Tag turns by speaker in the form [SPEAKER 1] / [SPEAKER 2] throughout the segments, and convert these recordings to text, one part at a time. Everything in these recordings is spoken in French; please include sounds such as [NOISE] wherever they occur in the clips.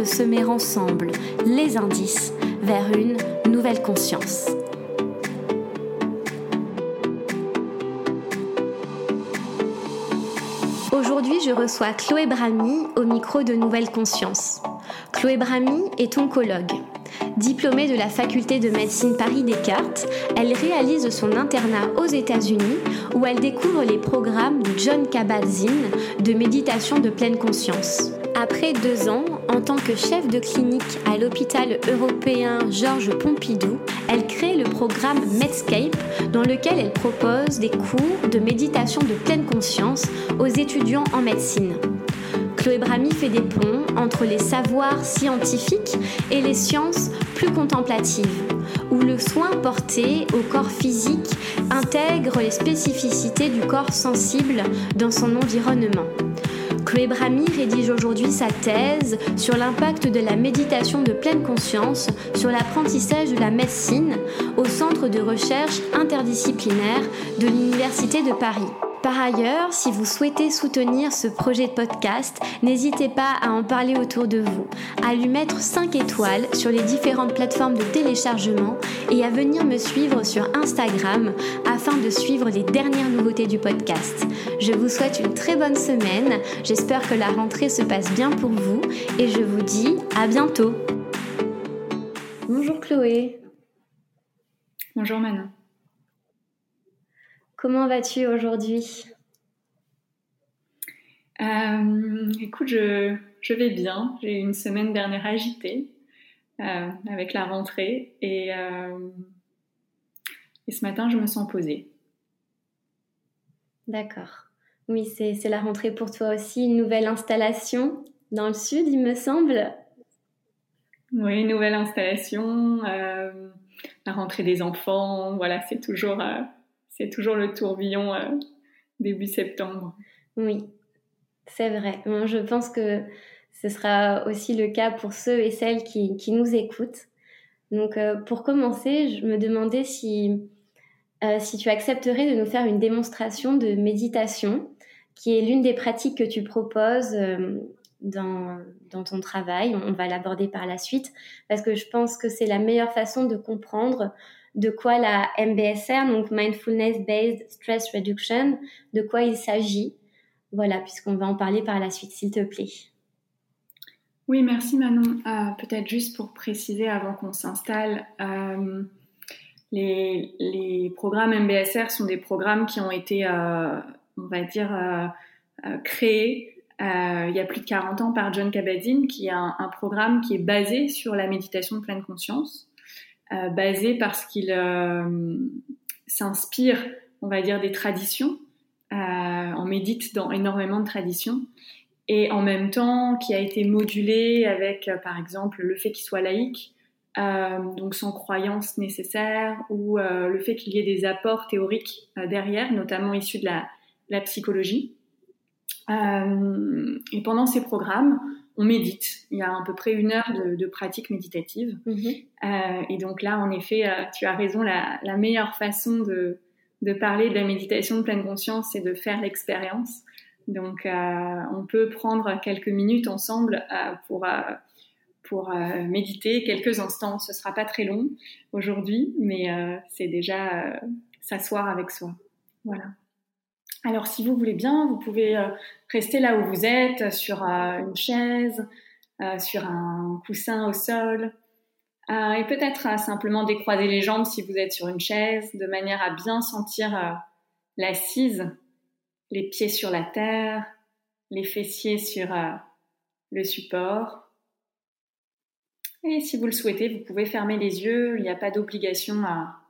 [SPEAKER 1] de semer ensemble les indices vers une nouvelle conscience. Aujourd'hui, je reçois Chloé Bramy au micro de Nouvelle Conscience. Chloé Bramy est oncologue. Diplômée de la faculté de médecine Paris-Descartes, elle réalise son internat aux États-Unis où elle découvre les programmes du John Kabat-Zinn de méditation de pleine conscience. Après deux ans, en tant que chef de clinique à l'hôpital européen Georges Pompidou, elle crée le programme Medscape dans lequel elle propose des cours de méditation de pleine conscience aux étudiants en médecine. Chloé Bramy fait des ponts entre les savoirs scientifiques et les sciences plus contemplatives, où le soin porté au corps physique intègre les spécificités du corps sensible dans son environnement. Chloé Bramy rédige aujourd'hui sa thèse sur l'impact de la méditation de pleine conscience sur l'apprentissage de la médecine au Centre de recherche interdisciplinaire de l'Université de Paris. Par ailleurs, si vous souhaitez soutenir ce projet de podcast, n'hésitez pas à en parler autour de vous, à lui mettre 5 étoiles sur les différentes plateformes de téléchargement et à venir me suivre sur Instagram afin de suivre les dernières nouveautés du podcast. Je vous souhaite une très bonne semaine, j'espère que la rentrée se passe bien pour vous et je vous dis à bientôt. Bonjour Chloé.
[SPEAKER 2] Bonjour Manon.
[SPEAKER 1] Comment vas-tu aujourd'hui?
[SPEAKER 2] Euh, Écoute, je, vais bien. J'ai eu une semaine dernière agitée euh, avec la rentrée et, euh, et ce matin, je me sens posée.
[SPEAKER 1] D'accord. Oui, c'est la rentrée pour toi aussi. Une nouvelle installation dans le sud, il me semble.
[SPEAKER 2] Oui, nouvelle installation, la rentrée des enfants. Voilà, c'est toujours c'est toujours le tourbillon euh, début septembre.
[SPEAKER 1] Oui, c'est vrai. je pense que ce sera aussi le cas pour ceux et celles qui, nous écoutent. Donc, euh, pour commencer, je me demandais si, euh, si tu accepterais de nous faire une démonstration de méditation, qui est l'une des pratiques que tu proposes dans, dans, ton travail. On va l'aborder par la suite, parce que je pense que c'est la meilleure façon de comprendre de quoi la MBSR, donc Mindfulness Based Stress Reduction, de quoi il s'agit. Voilà, puisqu'on va en parler par la suite, s'il te plaît.
[SPEAKER 2] Oui, merci Manon. Euh, peut-être juste pour préciser avant qu'on s'installe, euh, les, programmes MBSR sont des programmes qui ont été, euh, on va dire, créés il y a plus de 40 ans par John Kabat-Zinn, qui est un, programme qui est basé sur la méditation de pleine conscience. Euh, basé parce qu'il euh, s'inspire, on va dire, des traditions. Euh, on médite dans énormément de traditions et en même temps qui a été modulé avec, par exemple, le fait qu'il soit laïque, donc sans croyance nécessaire, ou le fait qu'il y ait des apports théoriques derrière, notamment issus de la, la psychologie. et pendant ces programmes, on médite. Il y a à peu près une heure de, pratique méditative. Mhm. Euh, et donc là, en effet, euh, tu as raison, la, meilleure façon de, parler de la méditation de pleine conscience, c'est de faire l'expérience. Donc, euh, on peut prendre quelques minutes ensemble pour, pour méditer, quelques instants. Ce sera pas très long aujourd'hui, mais c'est déjà s'asseoir avec soi. Voilà. Alors, si vous voulez bien, vous pouvez euh, rester là où vous êtes, sur euh, une chaise, euh, sur un coussin au sol, et peut-être simplement décroiser les jambes si vous êtes sur une chaise, de manière à bien sentir l'assise, les pieds sur la terre, les fessiers sur le support. Et si vous le souhaitez, vous pouvez fermer les yeux, il n'y a pas d'obligation à,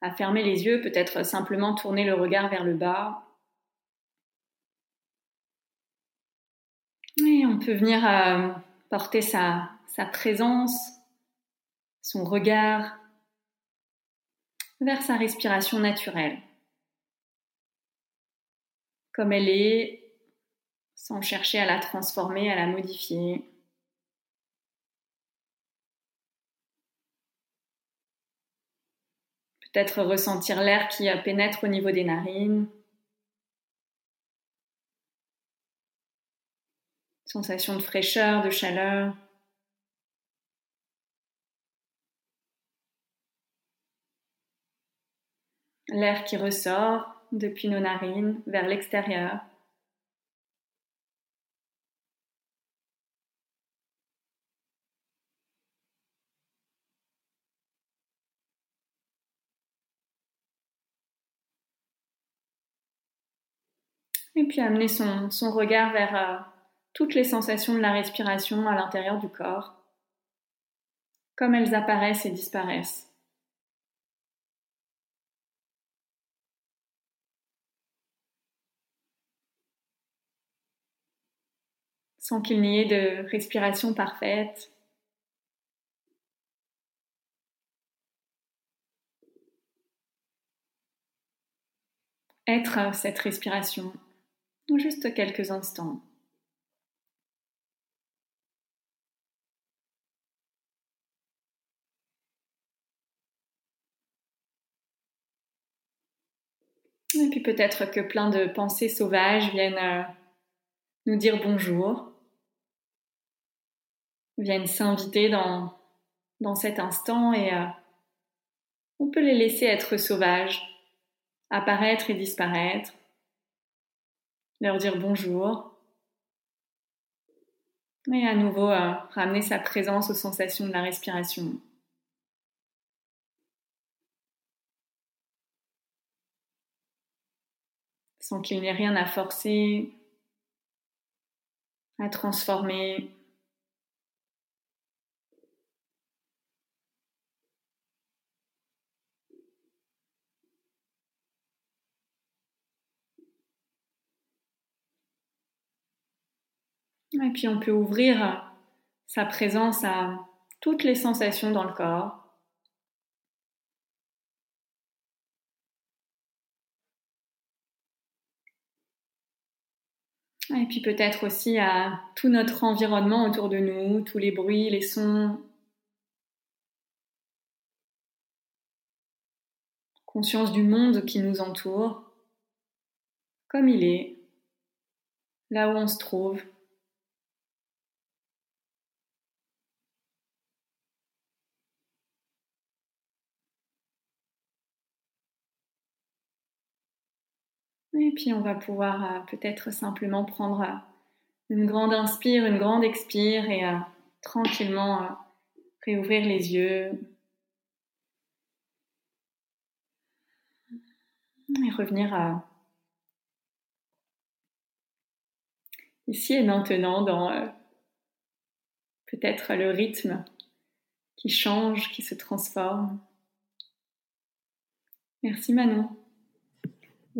[SPEAKER 2] à fermer les yeux, peut-être simplement tourner le regard vers le bas on peut venir euh, porter sa, sa présence, son regard vers sa respiration naturelle, comme elle est, sans chercher à la transformer, à la modifier. Peut-être ressentir l'air qui pénètre au niveau des narines. Sensation de fraîcheur, de chaleur. L'air qui ressort depuis nos narines vers l'extérieur. Et puis amener son, regard vers euh, toutes les sensations de la respiration à l'intérieur du corps, comme elles apparaissent et disparaissent. sans qu'il n'y ait de respiration parfaite. Être cette respiration, juste quelques instants. Et puis peut-être que plein de pensées sauvages viennent euh, nous dire bonjour viennent s'inviter dans, cet instant et euh, on peut les laisser être sauvages, apparaître et disparaître, leur dire bonjour et à nouveau euh, ramener sa présence aux sensations de la respiration. Sans qu'il n'y ait rien à forcer, à transformer, Et puis on peut ouvrir sa présence à toutes les sensations dans le corps. Et puis peut-être aussi à tout notre environnement autour de nous, tous les bruits, les sons. Conscience du monde qui nous entoure, comme il est, là où on se trouve. Et puis on va pouvoir euh, peut-être simplement prendre euh, une grande inspire, une grande expire et euh, tranquillement réouvrir les yeux. Et revenir à ici et maintenant dans peut-être le rythme qui change, qui se transforme. Merci Manon.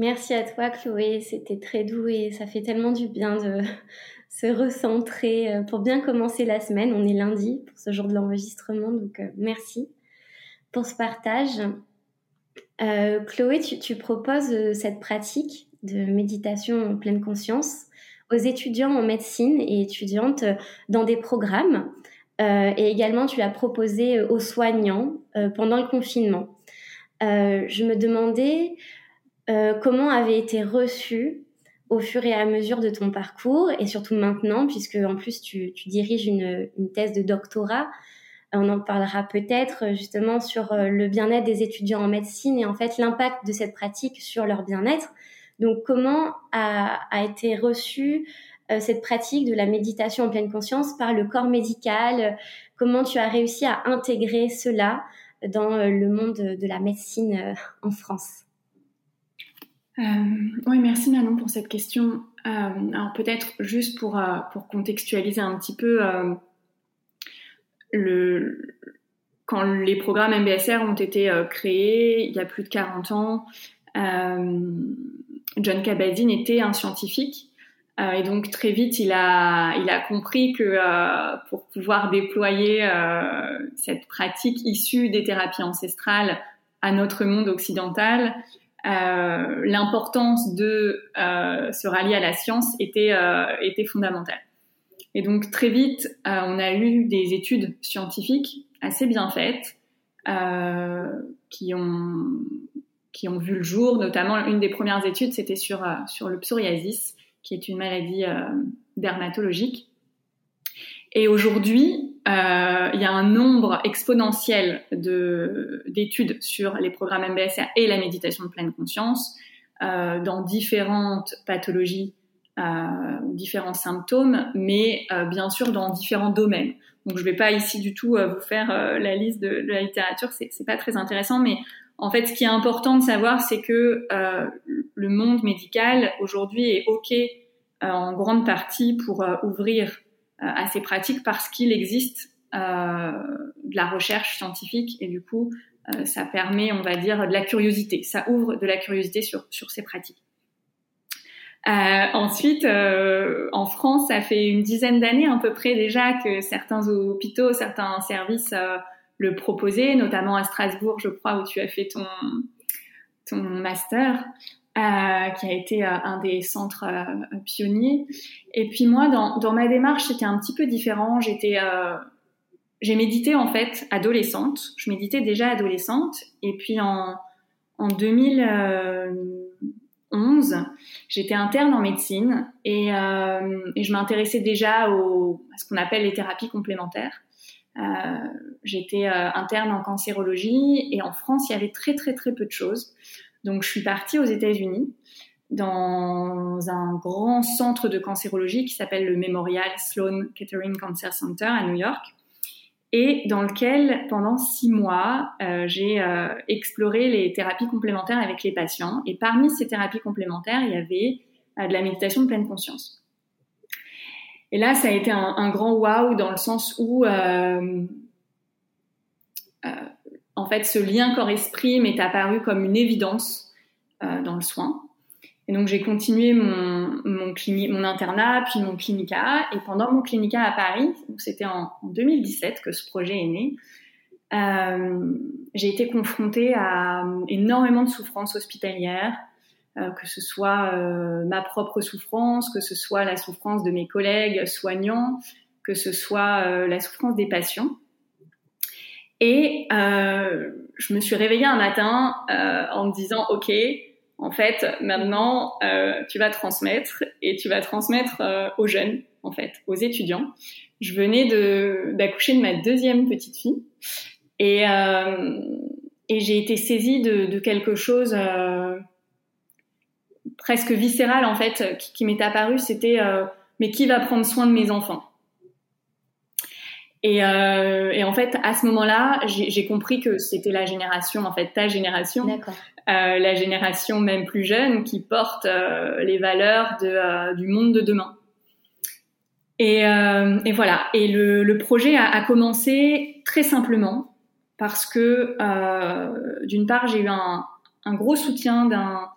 [SPEAKER 1] Merci à toi, Chloé. C'était très doux et ça fait tellement du bien de [LAUGHS] se recentrer euh, pour bien commencer la semaine. On est lundi pour ce jour de l'enregistrement, donc euh, merci pour ce partage. Euh, Chloé, tu, proposes cette pratique de méditation en pleine conscience aux étudiants en médecine et étudiantes dans des programmes. et également, tu l'as proposé aux soignants pendant le confinement. je me demandais euh, comment avait été reçu au fur et à mesure de ton parcours et surtout maintenant, puisque en plus tu, diriges une, thèse de doctorat. On en parlera peut-être justement sur euh, le bien-être des étudiants en médecine et en fait l'impact de cette pratique sur leur bien-être. Donc comment a, été reçue euh, cette pratique de la méditation en pleine conscience par le corps médical? Comment tu as réussi à intégrer cela dans le monde de la médecine en France?
[SPEAKER 2] Oui, merci Manon pour cette question. Euh, alors peut-être juste pour, euh, pour contextualiser un petit peu le, quand les programmes MBSR ont été créés il y a plus de 40 ans, John Kabat-Zinn était un scientifique Euh, et donc très vite, il a, il a compris que euh, pour pouvoir déployer euh, cette pratique issue des thérapies ancestrales à notre monde occidental, l'importance de se rallier à la science était, était fondamentale. Et donc très vite, on a eu des études scientifiques assez bien faites qui ont qui ont vu le jour, notamment une des premières études, c'était sur, sur le psoriasis, qui est une maladie euh, dermatologique. Et aujourd'hui, euh, il y a un nombre exponentiel d'études sur les programmes MBSR et la méditation de pleine conscience euh, dans différentes pathologies, euh, différents symptômes, mais euh, bien sûr dans différents domaines. Donc je ne vais pas ici du tout vous faire la liste de, de la littérature, c'est pas très intéressant, mais en fait, ce qui est important de savoir, c'est que euh, le monde médical aujourd'hui est OK euh, en grande partie pour euh, ouvrir à ces pratiques parce qu'il existe de la recherche scientifique et du coup, ça permet, on va dire, de la curiosité. Ça ouvre de la curiosité sur, sur ces pratiques. ensuite, en France, ça fait une dizaine d'années à peu près déjà que certains hôpitaux, certains services le proposer, notamment à Strasbourg, je crois, où tu as fait ton, ton master, euh, qui a été euh, un des centres euh, pionniers. Et puis moi, dans, ma démarche, c'était un petit peu différent. J'étais, j'ai médité en fait adolescente. Je méditais déjà adolescente. Et puis en, en 2011, j'étais interne en médecine et, je m'intéressais déjà à ce qu'on appelle les thérapies complémentaires. Euh, j'étais euh, interne en cancérologie et en France, il y avait très très très peu de choses. Donc je suis partie aux États-Unis dans un grand centre de cancérologie qui s'appelle le Memorial Sloan Kettering Cancer Center à New York et dans lequel pendant six mois euh, j'ai euh, exploré les thérapies complémentaires avec les patients et parmi ces thérapies complémentaires il y avait euh, de la méditation de pleine conscience. Et là, ça a été un, un grand wow dans le sens où, en fait, ce lien corps-esprit m'est apparu comme une évidence euh, dans le soin. Et donc, j'ai continué mon, internat, puis mon clinica. Et pendant mon clinica à Paris, c'était en, en 2017 que ce projet est né, euh, j'ai été confrontée à énormément de souffrances hospitalières, euh, que ce soit euh, ma propre souffrance, que ce soit la souffrance de mes collègues soignants, que ce soit euh, la souffrance des patients. Et je me suis réveillée un matin en me disant, OK, en fait, maintenant, tu vas transmettre et tu vas transmettre aux jeunes, en fait, aux étudiants. Je venais d'accoucher de, ma deuxième petite fille et, et j'ai été saisie de, de quelque chose presque viscérale en fait qui, m'est apparue, c'était euh, mais qui va prendre soin de mes enfants? Et, euh, et, en fait, à ce moment-là, j'ai compris que c'était la génération, en fait, ta génération, euh, la génération même plus jeune, qui porte euh, les valeurs de, euh, du monde de demain. Et, euh, et voilà. Et le, le projet a, a, commencé très simplement parce que, d'une part, j'ai eu un, un, gros soutien d'un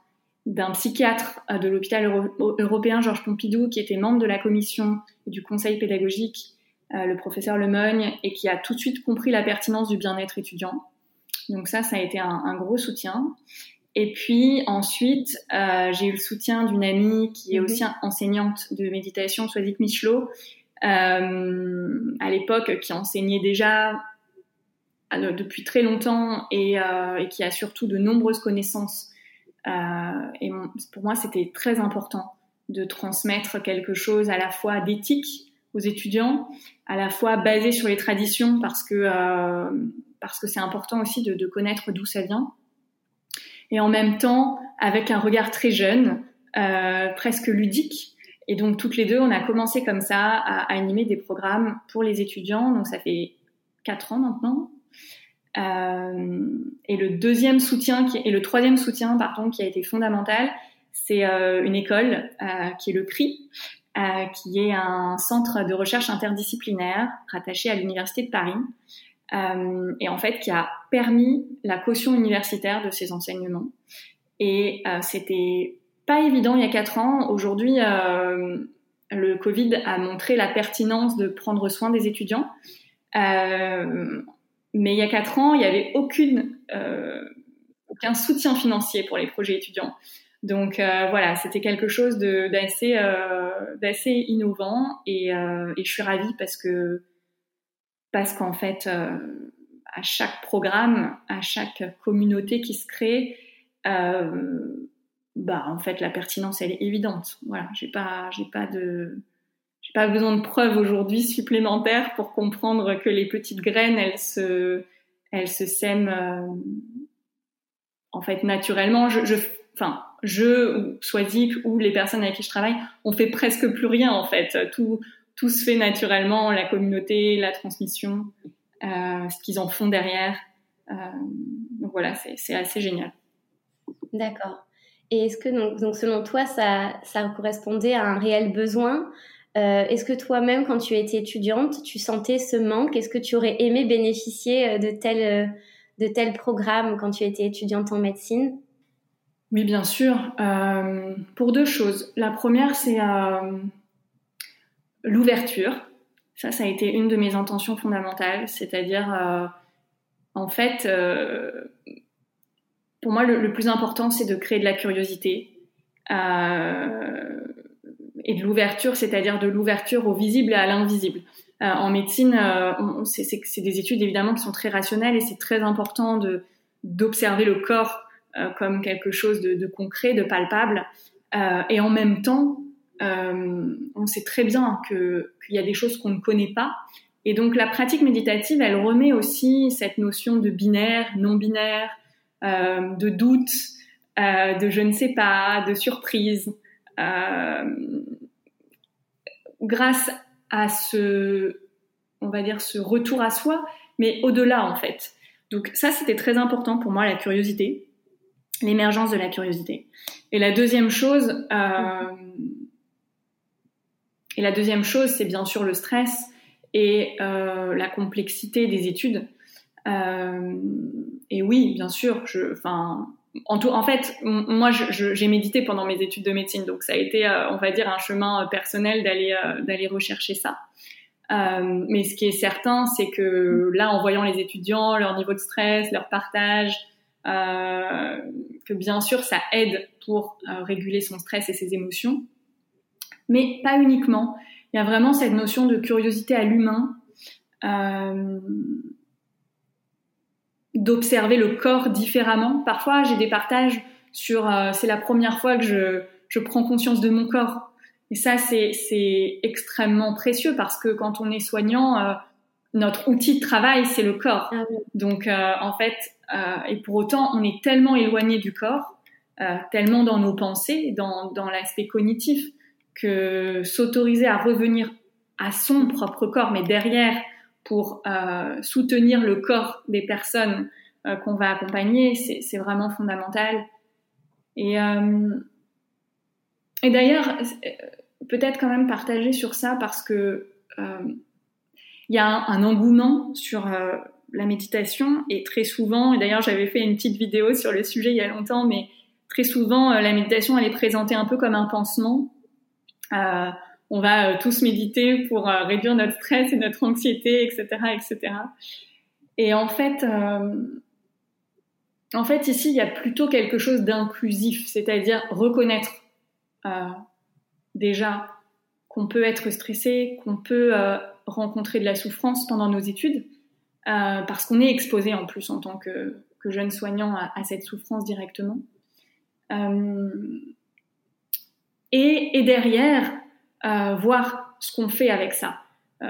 [SPEAKER 2] d'un psychiatre euh, de l'hôpital européen Georges Pompidou qui était membre de la commission et du conseil pédagogique, euh, le professeur Lemogne, et qui a tout de suite compris la pertinence du bien-être étudiant. Donc ça, ça a été un, un gros soutien. Et puis ensuite, euh, j'ai eu le soutien d'une amie qui est mhm. aussi enseignante de méditation, Swazik Michelot, euh, à l'époque, qui enseignait déjà euh, depuis très longtemps et, euh, et, qui a surtout de nombreuses connaissances euh, et pour moi, c'était très important de transmettre quelque chose à la fois d'éthique aux étudiants, à la fois basé sur les traditions parce que euh, parce que c'est important aussi de, connaître d'où ça vient, et en même temps avec un regard très jeune, euh, presque ludique. Et donc toutes les deux, on a commencé comme ça à, animer des programmes pour les étudiants. Donc ça fait quatre ans maintenant. Euh, et le deuxième soutien qui, et le troisième soutien, pardon, qui a été fondamental, c'est une école qui est le CRI, euh, qui est un centre de recherche interdisciplinaire rattaché à l'université de Paris, euh, et en fait qui a permis la caution universitaire de ces enseignements. Et c'était pas évident il y a quatre ans. Aujourd'hui, le Covid a montré la pertinence de prendre soin des étudiants. mais il y a quatre ans, il n'y avait aucune, aucun soutien financier pour les projets étudiants. Donc euh, voilà, c'était quelque chose d'assez euh, d'assez innovant et, euh, et, je suis ravie parce que parce qu'en fait à chaque programme, à chaque communauté qui se crée, bah en fait la pertinence elle est évidente. Voilà, j'ai pas j'ai pas de j'ai pas besoin de preuves aujourd'hui supplémentaires pour comprendre que les petites graines elles se elles se sèment en fait naturellement. Je, je enfin je ou Swazik ou les personnes avec qui je travaille, on fait presque plus rien en fait. Tout, tout se fait naturellement, la communauté, la transmission, euh, ce qu'ils en font derrière. Euh, donc voilà, c'est assez génial.
[SPEAKER 1] D'accord. Et est-ce que donc, selon toi, ça, ça correspondait à un réel besoin? Euh, Est-ce que toi-même, quand tu étais étudiante, tu sentais ce manque? Est-ce que tu aurais aimé bénéficier de tel, de tel programme quand tu étais étudiante en médecine?
[SPEAKER 2] Oui, bien sûr. Euh, pour deux choses. La première, c'est euh, l'ouverture. Ça, ça a été une de mes intentions fondamentales. C'est-à-dire, euh, en fait, pour moi, le, plus important, c'est de créer de la curiosité et de l'ouverture, c'est-à-dire de l'ouverture au visible et à l'invisible. en médecine, c'est des études évidemment qui sont très rationnelles et c'est très important d'observer le corps comme quelque chose de, concret, de palpable. Euh, et en même temps, euh, on sait très bien qu'il y a des choses qu'on ne connaît pas. Et donc la pratique méditative, elle remet aussi cette notion de binaire, non binaire, de doute, de je ne sais pas, de surprise. grâce à ce, on va dire, ce retour à soi, mais au-delà en fait. Donc ça, c'était très important pour moi, la curiosité l'émergence de la curiosité. Et la deuxième chose, euh, et la deuxième chose, c'est bien sûr le stress et euh, la complexité des études. Euh, et oui, bien sûr, en, fait, moi, j'ai médité pendant mes études de médecine, donc ça a été, on va dire, un chemin personnel d'aller d'aller rechercher ça. mais ce qui est certain, c'est que là, en voyant les étudiants, leur niveau de stress, leur partage, que bien sûr ça aide pour euh, réguler son stress et ses émotions, mais pas uniquement. Il y a vraiment cette notion de curiosité à l'humain, euh, d'observer le corps différemment. Parfois, j'ai des partages sur c'est la première fois que je, je prends conscience de mon corps. Et ça, c'est extrêmement précieux parce que quand on est soignant, notre outil de travail, c'est le corps. Ah Donc, en fait, euh, et pour autant, on est tellement éloigné du corps, euh, tellement dans nos pensées, dans, dans l'aspect cognitif, que s'autoriser à revenir à son propre corps, mais derrière, pour euh, soutenir le corps des personnes euh, qu'on va accompagner, c'est vraiment fondamental. Et, euh, et d'ailleurs, peut-être quand même partager sur ça parce que il y a un, engouement sur la méditation et très souvent, et d'ailleurs j'avais fait une petite vidéo sur le sujet il y a longtemps, mais très souvent euh, la méditation elle est présentée un peu comme un pansement. Euh, on va euh, tous méditer pour réduire notre stress et notre anxiété, etc., etc. Et en fait, en fait ici il y a plutôt quelque chose d'inclusif, c'est-à-dire reconnaître déjà qu'on peut être stressé, qu'on peut rencontrer de la souffrance pendant nos études, euh, parce qu'on est exposé en plus en tant que, jeune soignant à, cette souffrance directement. Euh, et, et, derrière, euh, voir ce qu'on fait avec ça.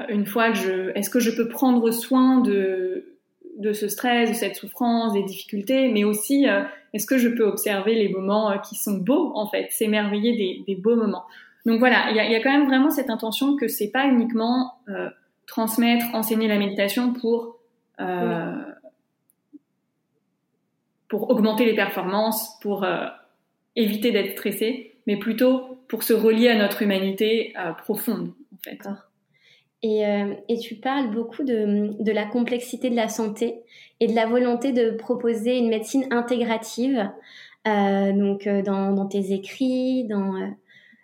[SPEAKER 2] une fois que je, est-ce que je peux prendre soin de, de ce stress, de cette souffrance, des difficultés, mais aussi est-ce que je peux observer les moments qui sont beaux en fait, s'émerveiller des, beaux moments. Donc voilà, il y a, quand même vraiment cette intention que c'est pas uniquement transmettre, enseigner la méditation pour euh, pour augmenter les performances, pour euh, éviter d'être stressé, mais plutôt pour se relier à notre humanité euh, profonde, en.
[SPEAKER 1] Et, et, tu parles beaucoup de, de, la complexité de la santé et de la volonté de proposer une médecine intégrative. donc dans, tes écrits, dans,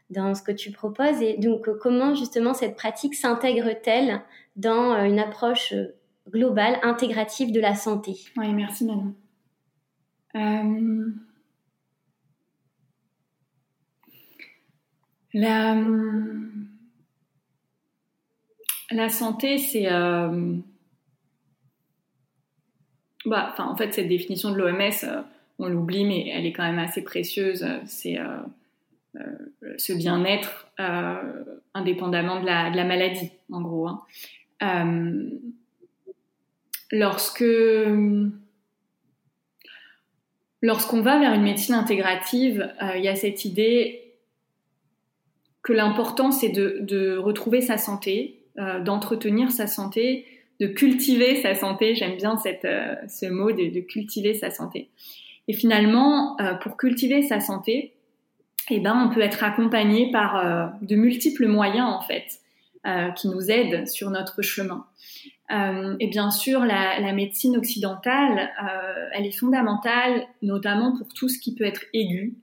[SPEAKER 1] dans ce que tu proposes. Et donc, comment justement cette pratique s'intègre-t-elle dans une approche globale, intégrative de la santé?
[SPEAKER 2] Oui, merci Manon. La, la santé, c'est. Euh, bah, en fait, cette définition de l'OMS, euh, on l'oublie, mais elle est quand même assez précieuse. C'est euh, ce bien-être indépendamment de la, maladie, en gros. Hein. lorsque. Lorsqu'on va vers une médecine intégrative, il y a cette idée que l'important c'est de, retrouver sa santé, euh, d'entretenir sa santé, de cultiver sa santé. J'aime bien cette, euh, ce mot de, cultiver sa santé. Et finalement, euh, pour cultiver sa santé, eh ben, on peut être accompagné par euh, de multiples moyens en fait qui nous aident sur notre chemin. et bien sûr, la, médecine occidentale, elle est fondamentale, notamment pour tout ce qui peut être aigu.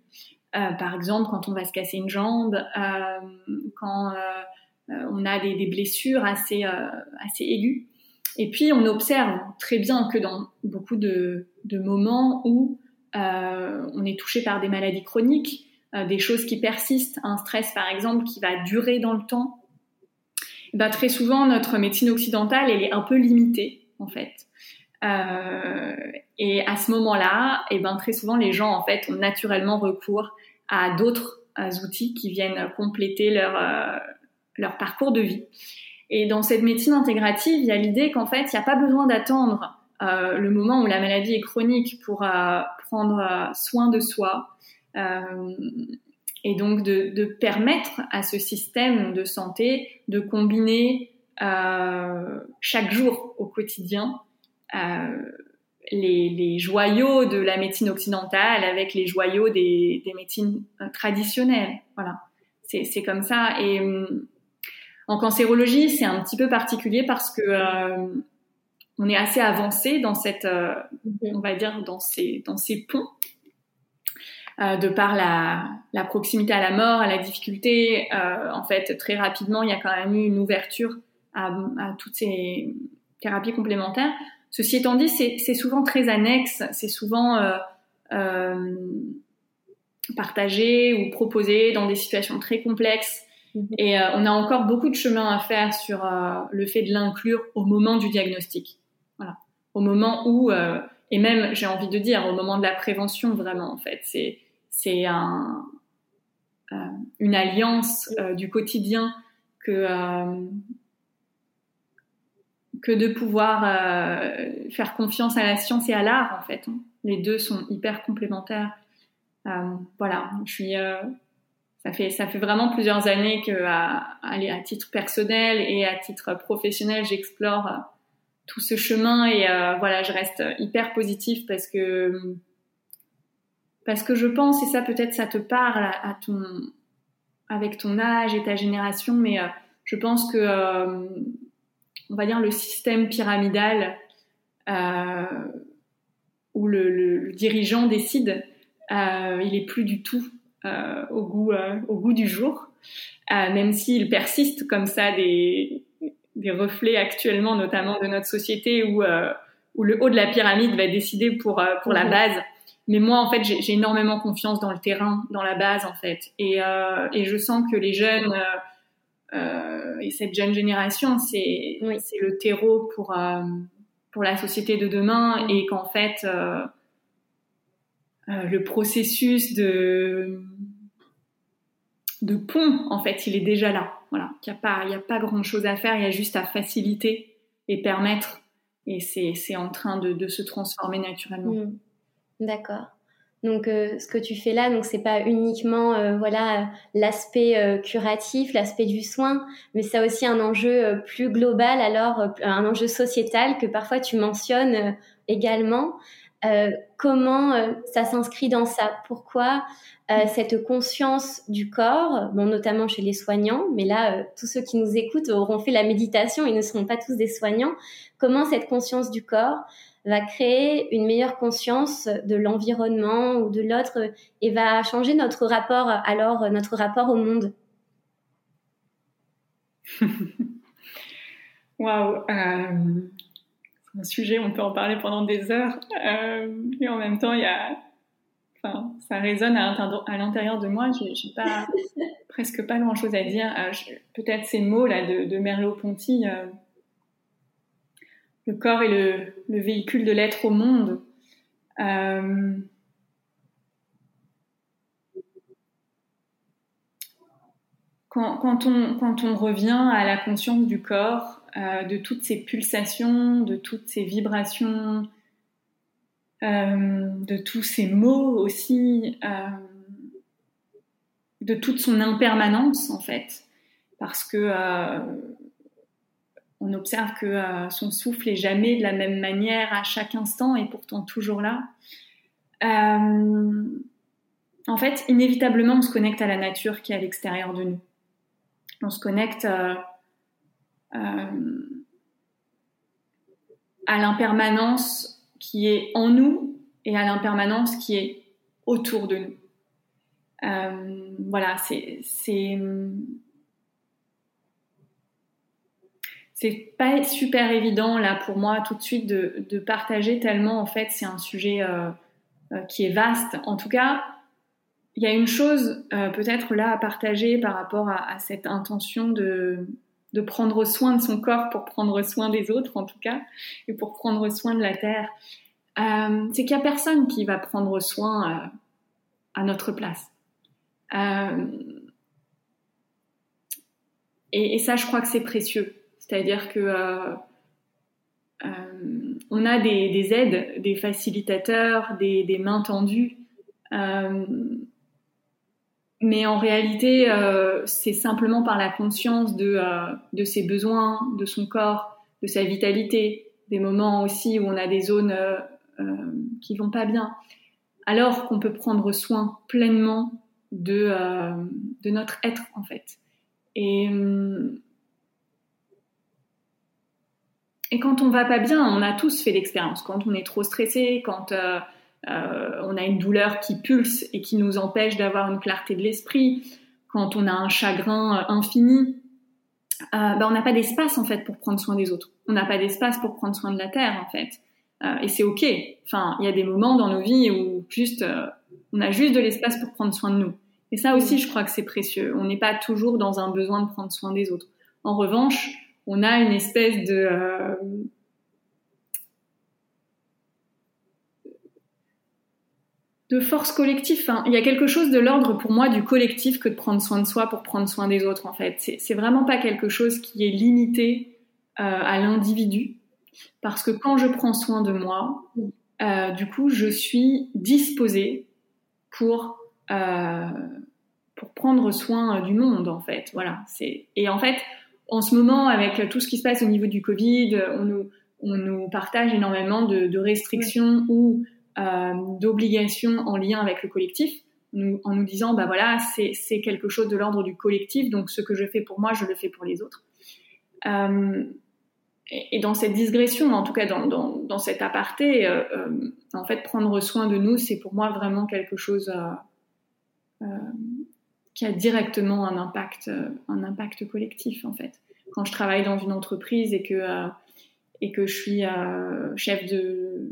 [SPEAKER 2] Euh, par exemple, quand on va se casser une jambe, euh, quand euh, on a des, blessures assez, aiguës. Et puis, on observe très bien que dans beaucoup de moments où on est touché par des maladies chroniques, des choses qui persistent, un stress par exemple qui va durer dans le temps, bah, très souvent notre médecine occidentale elle est un peu limitée en fait. Euh, et à ce moment-là, et eh ben très souvent les gens en fait ont naturellement recours à d'autres euh, outils qui viennent compléter leur, euh, parcours de vie. Et dans cette médecine intégrative, il y a l'idée qu'en fait, il n'y a pas besoin d'attendre euh, le moment où la maladie est chronique pour euh, prendre soin de soi. Et donc de, de, permettre à ce système de santé de combiner chaque jour au quotidien les, les, joyaux de la médecine occidentale avec les joyaux des, des médecines euh, traditionnelles. Voilà, c'est comme ça. Et euh, en cancérologie, c'est un petit peu particulier parce que euh, on est assez avancé dans cette, on va dire, dans ces, dans ces ponts. De par la, la, proximité à la mort, à la difficulté, en fait, très rapidement, il y a quand même eu une ouverture à, à toutes ces thérapies complémentaires. Ceci étant dit, c'est souvent très annexe, c'est souvent euh, euh, partagé ou proposé dans des situations très complexes. Mhm. Et euh, on a encore beaucoup de chemin à faire sur le fait de l'inclure au moment du diagnostic. Voilà. Au moment où, et même, j'ai envie de dire, au moment de la prévention, vraiment, en fait. C'est un, une alliance du quotidien que que de pouvoir euh, faire confiance à la science et à l'art en fait. Hein. Les deux sont hyper complémentaires. Euh, voilà, je suis. Euh, ça fait ça fait vraiment plusieurs années que à, à, titre personnel et à titre professionnel, j'explore tout ce chemin et voilà, je reste hyper positif parce que parce que je pense et ça peut-être ça te parle à, ton avec ton âge et ta génération, mais je pense que on va dire, le système pyramidal euh, où le, dirigeant décide, euh, il est plus du tout euh, au, goût, au goût du jour, même s'il persiste comme ça des, des reflets actuellement, notamment de notre société, où, où le haut de la pyramide va décider pour, pour la mhm. base. Mais moi, en fait, j'ai énormément confiance dans le terrain, dans la base, en fait. Et, et je sens que les jeunes euh, et cette jeune génération, c'est c'est le terreau pour euh, pour la société de demain et qu'en fait euh, le processus de de pont, en fait, il est déjà là. Voilà, il n'y a pas, il a pas grand chose à faire, il y a juste à faciliter et permettre, et c'est en train de, de, se transformer naturellement.
[SPEAKER 1] Mmh. D'accord. Donc, euh, ce que tu fais là, donc c'est pas uniquement euh, voilà l'aspect euh, curatif, l'aspect du soin, mais ça aussi un enjeu plus global, alors un enjeu sociétal que parfois tu mentionnes également. Comment ça s'inscrit dans ça? Pourquoi cette conscience du corps, bon, notamment chez les soignants, mais là, tous ceux qui nous écoutent auront fait la méditation, ils ne seront pas tous des soignants. Comment cette conscience du corps va créer une meilleure conscience de l'environnement ou de l'autre et va changer notre rapport, alors notre rapport au monde? [LAUGHS]
[SPEAKER 2] Waouh, euh, un sujet, on peut en parler pendant des heures. Euh, et en même temps, il y a, enfin, ça résonne à l'intérieur de moi. J'ai pas, [LAUGHS] presque pas grand chose à dire. Euh, peut-être ces mots là de, de Merleau-Ponty le corps est le, véhicule de l'être au monde. Euh, quand, on, revient à la conscience du corps, euh, de toutes ces pulsations, de toutes ces vibrations, euh, de tous ces mots aussi, de toute son impermanence en fait, parce que on observe que euh, son souffle est jamais de la même manière à chaque instant et pourtant toujours là. Euh, en fait, inévitablement, on se connecte à la nature qui est à l'extérieur de nous. On se connecte euh, à l'impermanence qui est en nous et à l'impermanence qui est autour de nous. voilà, c'est c'est pas super évident là pour moi tout de suite de, partager tellement en fait c'est un sujet euh, euh, qui est vaste. En tout cas, il y a une chose euh, peut-être là à partager par rapport à, cette intention de, de, prendre soin de son corps pour prendre soin des autres en tout cas et pour prendre soin de la terre. c'est qu'il y a personne qui va prendre soin à notre place. et ça, je crois que c'est précieux. C'est-à-dire que euh, euh, on a des, aides, des facilitateurs, des, mains tendues. Euh, mais en réalité, c'est simplement par la conscience de, de ses besoins, de son corps, de sa vitalité, des moments aussi où on a des zones qui vont pas bien, alors qu'on peut prendre soin pleinement de, de notre être en fait. Et et quand on va pas bien, on a tous fait l'expérience. Quand on est trop stressé, quand euh, euh, on a une douleur qui pulse et qui nous empêche d'avoir une clarté de l'esprit, quand on a un chagrin euh, infini, ben on n'a pas d'espace en fait pour prendre soin des autres. On n'a pas d'espace pour prendre soin de la terre en fait. et c'est ok. Enfin, il y a des moments dans nos vies où juste on a juste de l'espace pour prendre soin de nous. Et ça aussi, je crois que c'est précieux. On n'est pas toujours dans un besoin de prendre soin des autres. En revanche, on a une espèce de de force collective. il y a quelque chose de l'ordre pour moi du collectif que de prendre soin de soi pour prendre soin des autres. En fait, c'est vraiment pas quelque chose qui est limité euh, à l'individu, parce que quand je prends soin de moi, euh, du coup, je suis disposée pour pour prendre soin du monde. En fait, voilà. C'est et en fait, en ce moment, avec tout ce qui se passe au niveau du Covid, on nous, on nous partage énormément de, restrictions ou euh, d'obligations en lien avec le collectif, en nous disant, bah voilà, c'est quelque chose de l'ordre du collectif, donc ce que je fais pour moi, je le fais pour les autres. Euh, et, dans cette digression, en tout cas dans, dans, dans cet aparté, euh, euh en fait, prendre soin de nous, c'est pour moi vraiment quelque chose euh, qui a directement un impact, euh, un impact collectif en fait. Quand je travaille dans une entreprise et que euh, et que je suis euh, chef de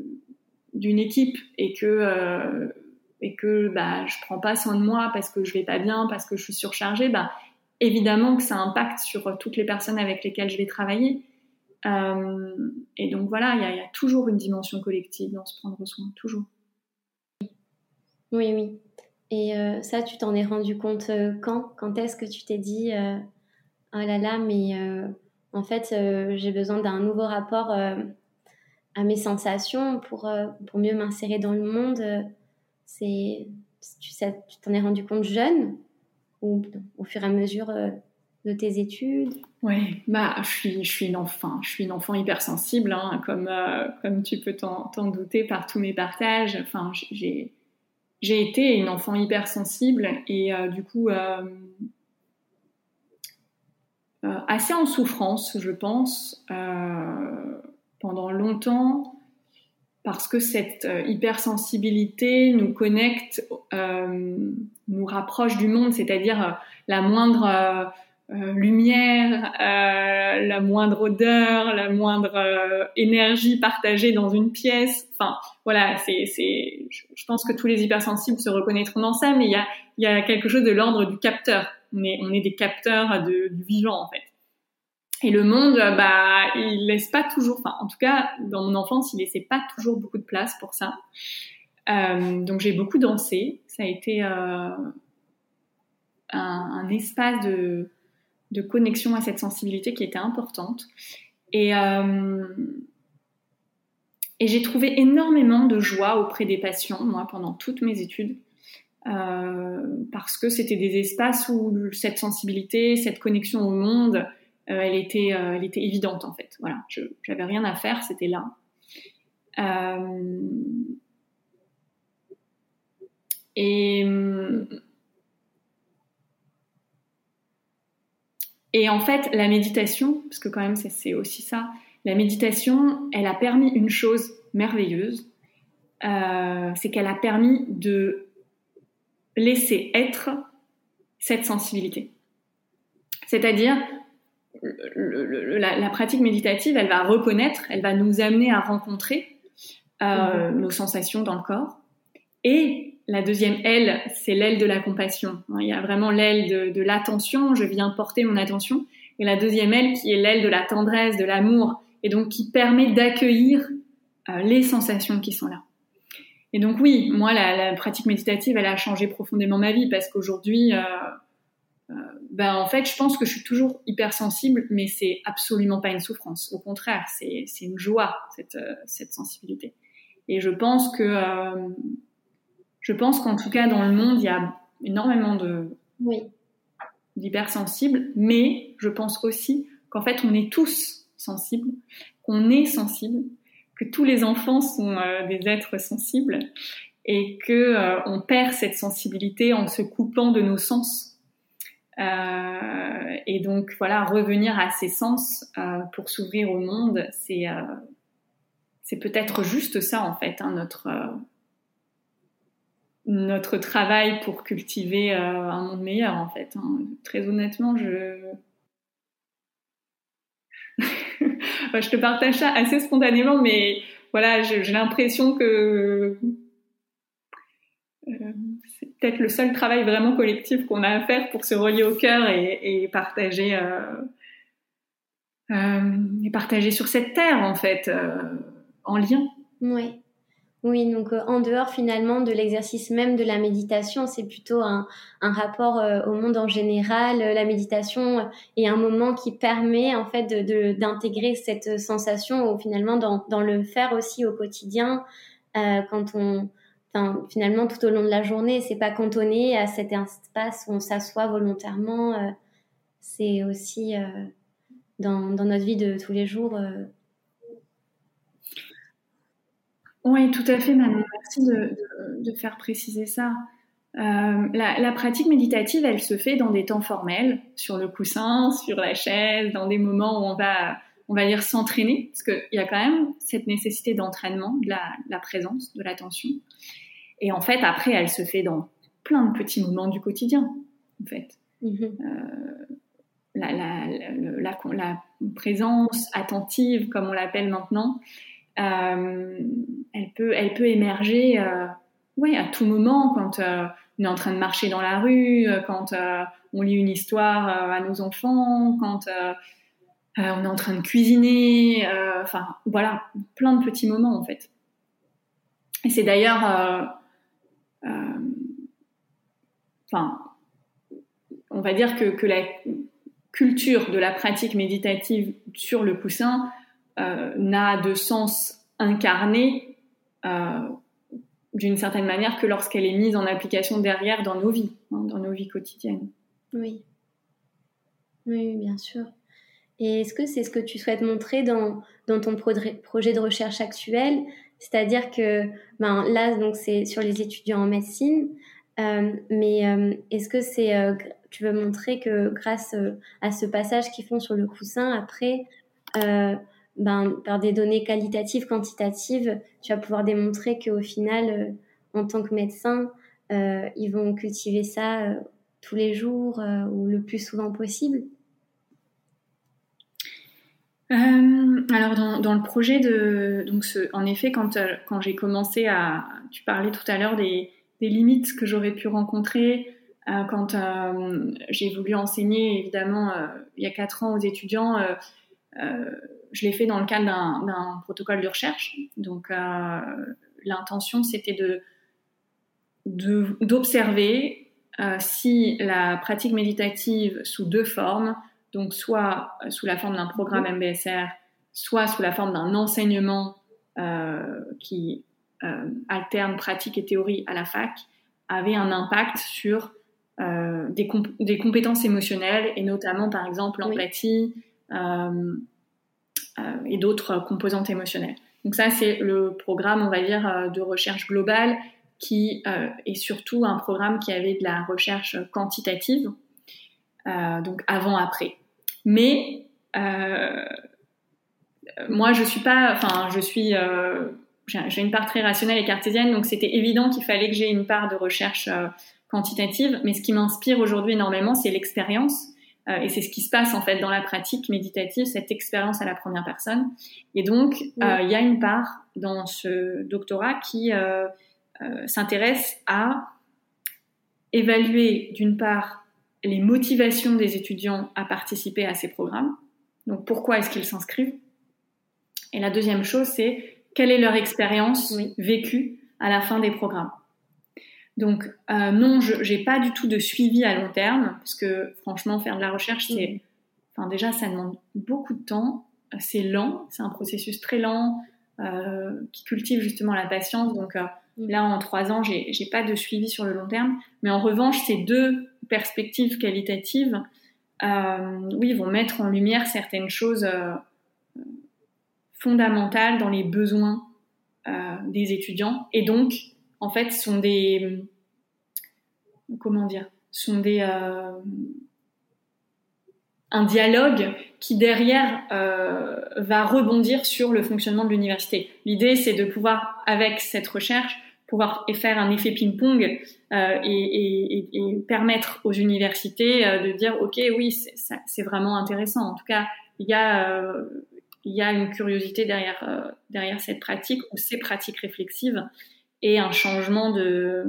[SPEAKER 2] d'une équipe et que et que bah je prends pas soin de moi parce que je vais pas bien, parce que je suis surchargée, bah évidemment que ça impacte sur toutes les personnes avec lesquelles je vais travailler. et donc voilà, il y, a toujours une dimension collective dans se prendre soin, toujours.
[SPEAKER 1] Oui, oui. Et euh, ça, tu t'en es rendu compte euh, quand? Quand est-ce que tu t'es dit euh, Oh là là, mais en fait, j'ai besoin d'un nouveau rapport à mes sensations pour, pour mieux m'insérer dans le monde c'est, Tu t'en es rendu compte jeune ou au fur et à mesure de tes études?
[SPEAKER 2] Oui, bah, je suis, je suis une enfant, je suis une enfant hypersensible, hein, comme, euh, comme tu peux t'en douter par tous mes partages. Enfin, j'ai, j'ai été une enfant hypersensible et euh, du coup euh, assez en souffrance, je pense, pendant longtemps parce que cette hypersensibilité nous connecte, nous rapproche du monde, c'est-à-dire la moindre euh, lumière, euh, la moindre odeur, la moindre euh, énergie partagée dans une pièce. Enfin, voilà, c'est, c'est, je pense que tous les hypersensibles se reconnaîtront dans ça, mais il y a, y a quelque chose de l'ordre du capteur. On est, on est des capteurs de, du vivant, en fait. Et le monde, bah, il laisse pas toujours, enfin, en tout cas, dans mon enfance, il laissait pas toujours beaucoup de place pour ça. Euh, donc j'ai beaucoup dansé. Ça a été euh, un, espace de, connexion à cette sensibilité qui était importante. Et, euh, j'ai trouvé énormément de joie auprès des patients, moi, pendant toutes mes études, euh, parce que c'était des espaces où cette sensibilité, cette connexion au monde, euh, elle, était, elle était évidente, en fait. Voilà, je n'avais rien à faire, c'était là. et Et en fait, la méditation, parce que quand même c'est aussi ça, la méditation, elle a permis une chose merveilleuse, euh, c'est qu'elle a permis de laisser être cette sensibilité. C'est-à-dire, la, pratique méditative, elle va reconnaître, elle va nous amener à rencontrer euh, mhm. nos sensations dans le corps. Et la deuxième aile, c'est l'aile de la compassion. Il y a vraiment l'aile de, l'attention, je viens porter mon attention. Et la deuxième aile qui est l'aile de la tendresse, de l'amour, et donc qui permet d'accueillir euh, les sensations qui sont là. Et donc oui, moi, la, pratique méditative, elle a changé profondément ma vie parce qu'aujourd'hui, euh, ben, en fait, je pense que je suis toujours hypersensible, mais c'est absolument pas une souffrance. Au contraire, c'est une joie, cette, cette sensibilité. Et je pense que je pense qu'en tout cas, dans le monde, il y a énormément de oui. d'hypersensibles, mais je pense aussi qu'en fait, on est tous sensibles, qu'on est sensible, que tous les enfants sont euh, des êtres sensibles et que euh, on perd cette sensibilité en se coupant de nos sens. Euh, et donc voilà, revenir à ces sens euh, pour s'ouvrir au monde, c'est c'est peut-être juste ça en fait, hein, notre notre travail pour cultiver euh, un monde meilleur en fait. Hein. Très honnêtement, je [LAUGHS] je te partage ça assez spontanément, mais voilà, j'ai l'impression que euh, peut-être le seul travail vraiment collectif qu'on a à faire pour se relier au cœur et, partager euh, et partager sur cette terre en fait en lien.
[SPEAKER 1] Oui. Oui, donc euh, en dehors finalement de l'exercice même de la méditation, c'est plutôt un, rapport euh, au monde en général. La méditation est un moment qui permet en fait d'intégrer cette sensation ou finalement dans, le faire aussi au quotidien euh, quand on finalement tout au long de la journée, c'est pas cantonné à cet espace où on s'assoit volontairement. c'est aussi dans, dans, notre vie de tous les jours
[SPEAKER 2] Oui, tout à fait, Manon. Merci de, faire préciser ça. Euh, la, pratique méditative, elle se fait dans des temps formels, sur le coussin, sur la chaise, dans des moments où on va, on va dire s'entraîner, parce qu'il y a quand même cette nécessité d'entraînement, de la, présence, de l'attention. Et en fait, après, elle se fait dans plein de petits moments du quotidien, en fait. Mm-hmm. Euh, la, la, présence attentive, comme on l'appelle maintenant, euh, elle peut, elle peut émerger, euh, ouais, à tout moment quand euh, on est en train de marcher dans la rue, quand on lit une histoire à nos enfants, quand on est en train de cuisiner, enfin voilà, plein de petits moments en fait. Et c'est d'ailleurs, enfin, on va dire que, la culture de la pratique méditative sur le coussin euh, n'a de sens incarné euh, d'une certaine manière que lorsqu'elle est mise en application derrière dans nos vies, hein, dans nos vies quotidiennes.
[SPEAKER 1] Oui. Oui, bien sûr. Et est-ce que c'est ce que tu souhaites montrer dans, dans ton projet de recherche actuel? C'est-à-dire que ben, là, donc c'est sur les étudiants en médecine, euh, mais euh, est-ce que c'est euh, tu veux montrer que grâce à ce passage qu'ils font sur le coussin, après, ben, par des données qualitatives, quantitatives, tu vas pouvoir démontrer qu'au final, en tant que médecin, ils vont cultiver ça tous les jours ou le plus souvent possible?
[SPEAKER 2] Alors dans, le projet de donc en effet quand quand j'ai commencé à tu parlais tout à l'heure des, des limites que j'aurais pu rencontrer euh, quand euh, j'ai voulu enseigner, évidemment, euh, il y a quatre ans aux étudiants. je l'ai fait dans le cadre d'un protocole de recherche. Donc, l'intention, c'était de d'observer si la pratique méditative sous deux formes, donc soit sous la forme d'un programme MBSR, soit sous la forme d'un enseignement qui euh, alterne pratique et théorie à la fac avait un impact sur euh, des, des, compétences émotionnelles et notamment par exemple l'empathie euh, et d'autres composantes émotionnelles. Donc ça c'est le programme on va dire de recherche globale qui est surtout un programme qui avait de la recherche quantitative, donc avant-après. Mais moi, je suis pas, enfin, je suis j'ai une part très rationnelle et cartésienne, donc c'était évident qu'il fallait que j'ai une part de recherche euh, quantitative. Mais ce qui m'inspire aujourd'hui énormément, c'est l'expérience. Euh, et c'est ce qui se passe en fait dans la pratique méditative, cette expérience à la première personne. Et donc, euh, il y a une part dans ce doctorat qui s'intéresse à évaluer d'une part les motivations des étudiants à participer à ces programmes. Donc, pourquoi est-ce qu'ils s'inscrivent? Et la deuxième chose, c'est quelle est leur expérience vécue à la fin des programmes? Donc euh, non, je n'ai pas du tout de suivi à long terme, parce que franchement, faire de la recherche, c'est, enfin déjà, ça demande beaucoup de temps, c'est lent, c'est un processus très lent euh, qui cultive justement la patience. Donc euh, là, en trois ans, j'ai, j'ai pas de suivi sur le long terme, mais en revanche, ces deux perspectives qualitatives, oui, vont mettre en lumière certaines choses fondamentales dans les besoins euh, des étudiants. Et donc en fait sont des comment dire sont des euh, un dialogue qui derrière euh, va rebondir sur le fonctionnement de l'université. L'idée c'est de pouvoir avec cette recherche pouvoir faire un effet ping-pong euh, et, et, et, permettre aux universités euh, de dire ok oui c'est vraiment intéressant. En tout cas il y a il y a une curiosité derrière, euh, derrière cette pratique ou ces pratiques réflexives et un changement de,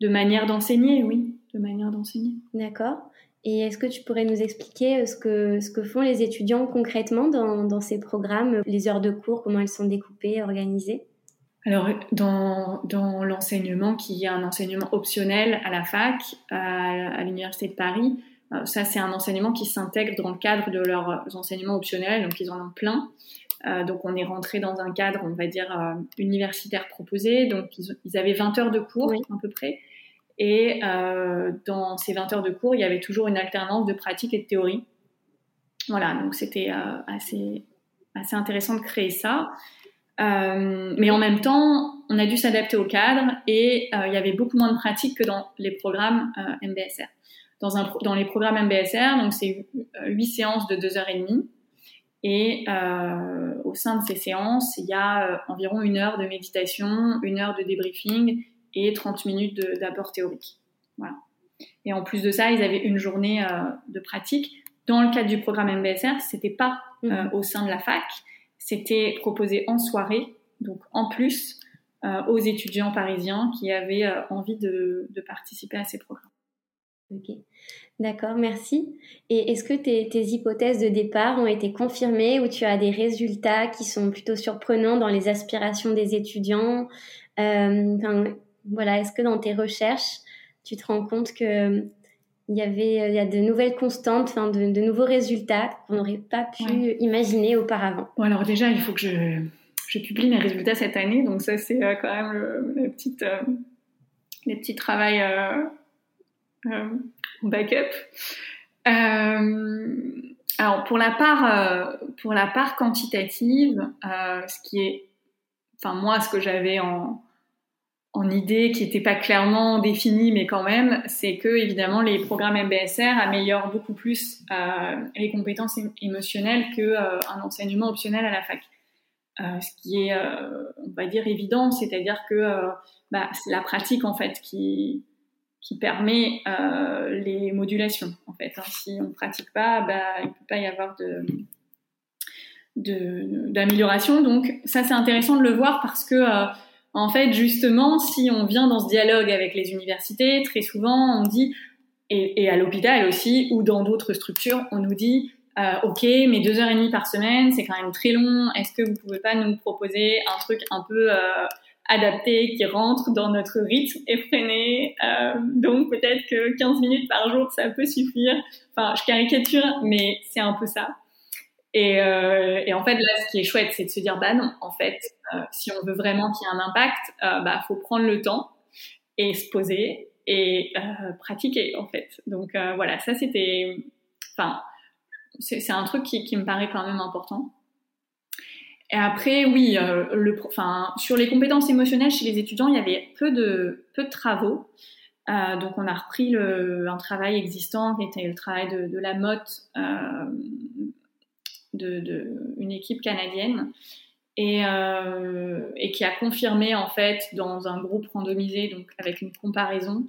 [SPEAKER 2] de manière d'enseigner, oui, de manière d'enseigner.
[SPEAKER 1] D'accord. Et est-ce que tu pourrais nous expliquer euh, ce que, ce que font les étudiants concrètement dans, dans ces programmes, les heures de cours, comment elles sont découpées, organisées?
[SPEAKER 2] Alors, dans, dans l'enseignement, qui est un enseignement optionnel à la fac, à l'Université de Paris, euh, ça, c'est un enseignement qui s'intègre dans le cadre de leurs enseignements optionnels, donc ils en ont plein. Euh, donc on est rentré dans un cadre, on va dire, euh, universitaire proposé. Donc ils, avaient 20 heures de cours à peu près. Et dans ces 20 heures de cours, il y avait toujours une alternance de pratique et de théorie. Voilà, donc c'était assez, assez intéressant de créer ça. mais en même temps, on a dû s'adapter au cadre et il y avait beaucoup moins de pratique que dans les programmes MBSR dans, un, dans les programmes MBSR. Donc, c'est huit séances de deux heures et demie. Et euh, au sein de ces séances, il y a euh, environ une heure de méditation, une heure de débriefing et 30 minutes d'apport théorique. Voilà. Et en plus de ça, ils avaient une journée euh, de pratique. Dans le cadre du programme MBSR, c'était pas euh, mmh. au sein de la fac, c'était proposé en soirée, donc en plus euh, aux étudiants parisiens qui avaient envie de, de participer à ces programmes.
[SPEAKER 1] Ok, d'accord, merci. Et est-ce que tes, hypothèses de départ ont été confirmées ou tu as des résultats qui sont plutôt surprenants dans les aspirations des étudiants? Voilà, est-ce que dans tes recherches, tu te rends compte que il y avait il y a de nouvelles constantes, de, nouveaux résultats qu'on n'aurait pas pu imaginer auparavant?
[SPEAKER 2] Bon, alors déjà, il faut que je, publie mes résultats cette année, donc ça c'est euh, quand même le, euh, les petits travaux euh, backup. alors pour la part pour la part quantitative, ce qui est, enfin moi ce que j'avais en en idée qui n'était pas clairement définie, mais quand même, c'est que évidemment les programmes MBSR améliorent beaucoup plus euh, les compétences émotionnelles qu'un euh, enseignement optionnel à la fac. Euh, ce qui est, euh, on va dire, évident, c'est-à-dire que euh, bah, c'est la pratique en fait qui qui permet les modulations. En fait, hein. si on ne pratique pas, bah, il ne peut pas y avoir de d'amélioration. Donc ça, c'est intéressant de le voir parce que en fait, justement, si on vient dans ce dialogue avec les universités, très souvent, on dit, et, à l'hôpital aussi, ou dans d'autres structures, on nous dit, euh, ok, mais deux heures et demie par semaine, c'est quand même très long. Est-ce que vous pouvez pas nous proposer un truc un peu euh, adapté qui rentre dans notre rythme effréné euh, Donc peut-être que 15 minutes par jour, ça peut suffire. Enfin, je caricature, mais c'est un peu ça. Et, euh, et, en fait, là, ce qui est chouette, c'est de se dire, bah non, en fait, si on veut vraiment qu'il y ait un impact, euh, bah faut prendre le temps et se poser et euh, pratiquer, en fait. Donc euh, voilà, ça c'était, enfin, c'est un truc qui, me paraît quand même important. Et après, oui, le, enfin, sur les compétences émotionnelles chez les étudiants, il y avait peu de peu de travaux. Euh, donc on a repris le, un travail existant qui était le travail de, la motte euh, de, équipe canadienne et, euh, et, qui a confirmé en fait dans un groupe randomisé, donc avec une comparaison,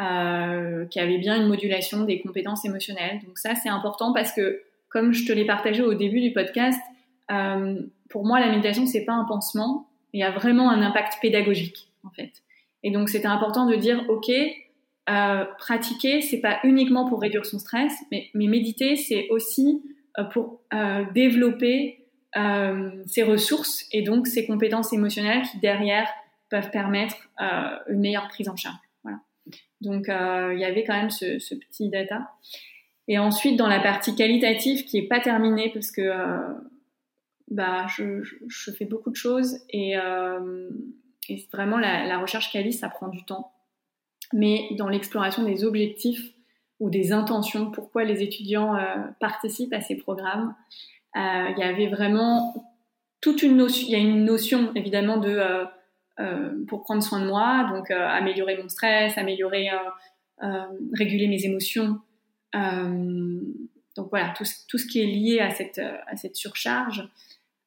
[SPEAKER 2] euh, qui avait bien une modulation des compétences émotionnelles. Donc ça c'est important parce que comme je te l'ai partagé au début du podcast, euh, pour moi la méditation c'est pas un pansement, il y a vraiment un impact pédagogique en fait. Et donc c'était important de dire ok, euh, pratiquer c'est pas uniquement pour réduire son stress, mais, méditer c'est aussi pour développer euh, ses ressources et donc ses compétences émotionnelles qui derrière peuvent permettre une meilleure prise en charge. Voilà. Donc il y avait quand même ce, ce, petit data. Et ensuite dans la partie qualitative qui est pas terminée parce que bah je, je, fais beaucoup de choses et, et vraiment la, la recherche quali ça prend du temps. Mais dans l'exploration des objectifs ou des intentions, pourquoi les étudiants euh, participent à ces programmes. Euh, il y avait vraiment toute une notion, il y a une notion évidemment de euh, pour prendre soin de moi, donc améliorer mon stress, améliorer, réguler mes émotions. donc voilà, tout, tout, ce qui est lié à cette, à cette surcharge.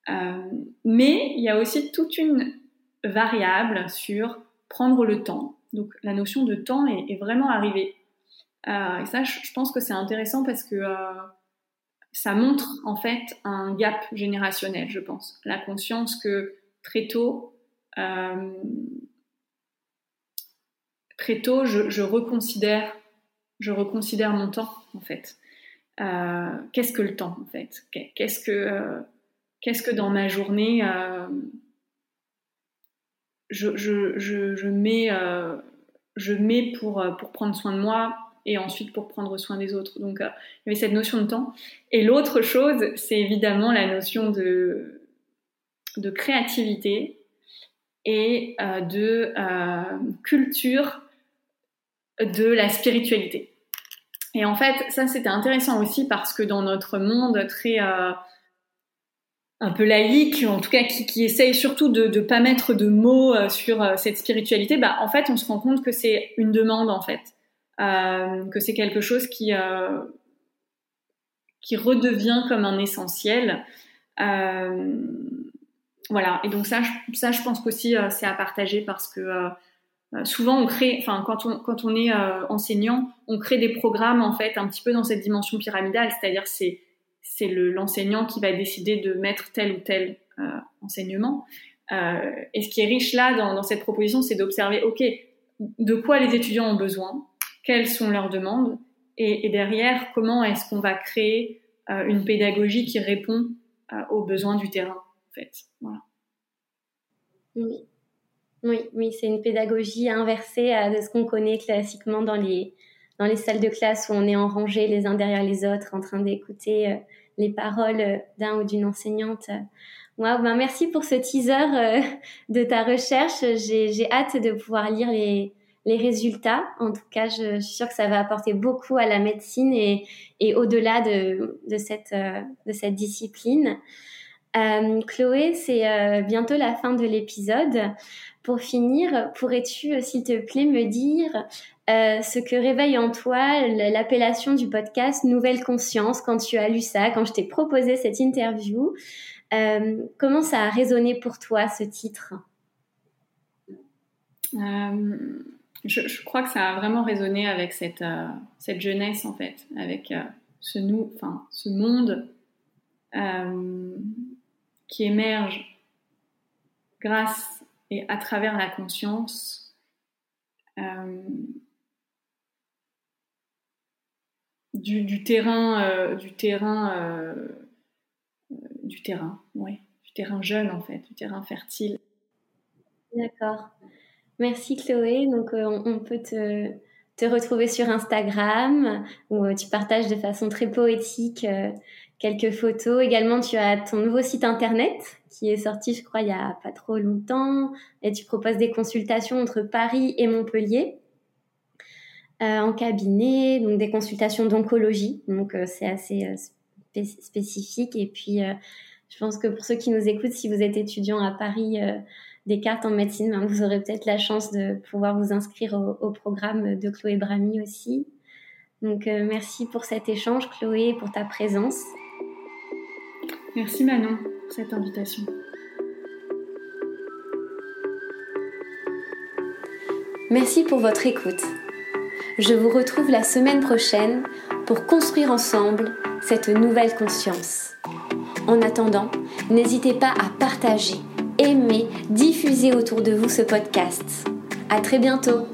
[SPEAKER 2] mais il y a aussi toute une variable sur prendre le temps. Donc la notion de temps est, vraiment arrivée euh, et ça, je, pense que c'est intéressant parce que euh, ça montre en fait un gap générationnel, je pense. La conscience que très tôt, euh, très tôt, je, reconsidère, je reconsidère mon temps en fait. Euh, qu'est-ce que le temps en fait? Qu'est-ce que, euh, qu'est-ce que dans ma journée je, je, je, je, mets, je mets pour, pour prendre soin de moi, et ensuite pour prendre soin des autres. Donc euh, il y avait cette notion de temps. Et l'autre chose, c'est évidemment la notion de, de créativité et euh, de euh, culture de la spiritualité. Et en fait, ça c'était intéressant aussi parce que dans notre monde très euh, un peu laïque, en tout cas qui, qui essaye surtout de ne pas mettre de mots sur cette spiritualité, bah en fait on se rend compte que c'est une demande en fait que c'est quelque chose qui euh, qui redevient comme un essentiel. Euh, voilà. Et donc ça, je, ça, je pense qu'aussi c'est à partager parce que souvent on crée, enfin quand on quand on est enseignant, on crée des programmes en fait un petit peu dans cette dimension pyramidale, c'est-à-dire c'est c'est l'enseignant qui va décider de mettre tel ou tel enseignement. et ce qui est riche là dans, dans cette proposition, c'est d'observer, ok, de quoi les étudiants ont besoin, quelles sont leurs demandes et, derrière, comment est-ce qu'on va créer euh, une pédagogie qui répond euh, aux besoins du terrain, en fait. Voilà.
[SPEAKER 1] Oui. Oui, oui, c'est une pédagogie inversée à de ce qu'on connaît classiquement dans les, dans les salles de classe où on est en rangée les uns derrière les autres en train d'écouter euh, les paroles d'un ou d'une enseignante. Wow, ben merci pour ce teaser euh, de ta recherche. J'ai hâte de pouvoir lire les, les résultats. En tout cas, je, suis sûre que ça va apporter beaucoup à la médecine et, au-delà de, de, cette, euh, de cette discipline. Euh, Chloé, c'est euh, bientôt la fin de l'épisode. Pour finir, pourrais-tu, s'il te plaît, me dire ce que réveille en toi l'appellation du podcast Nouvelle Conscience quand tu as lu ça, quand je t'ai proposé cette interview? Comment ça a résonné pour toi, ce titre?
[SPEAKER 2] Je, crois que ça a vraiment résonné avec cette, euh, cette jeunesse, en fait, avec euh, ce, nous, enfin, ce monde euh, qui émerge grâce et à travers la conscience. Du, du, terrain, du terrain, du terrain, oui, du terrain jeune en fait, du terrain fertile.
[SPEAKER 1] D'accord. Merci Chloé. Donc euh, on, peut te, te, retrouver sur Instagram où euh, tu partages de façon très poétique euh, quelques photos. Également, tu as ton nouveau site internet qui est sorti, je crois, il y a pas trop longtemps. Et tu proposes des consultations entre Paris et Montpellier. en cabinet, donc des consultations d'oncologie, donc c'est assez spécifique. Et puis, je pense que pour ceux qui nous écoutent, si vous êtes étudiant à Paris, des cartes en médecine, ben, vous aurez peut-être la chance de pouvoir vous inscrire au, programme de Chloé Brami aussi. Donc euh, merci pour cet échange Chloé, pour ta présence.
[SPEAKER 2] Merci Manon pour cette invitation.
[SPEAKER 1] Merci pour votre écoute. Je vous retrouve la semaine prochaine pour construire ensemble cette nouvelle conscience. En attendant, n'hésitez pas à partager aimez, diffusez autour de vous ce podcast. À très bientôt!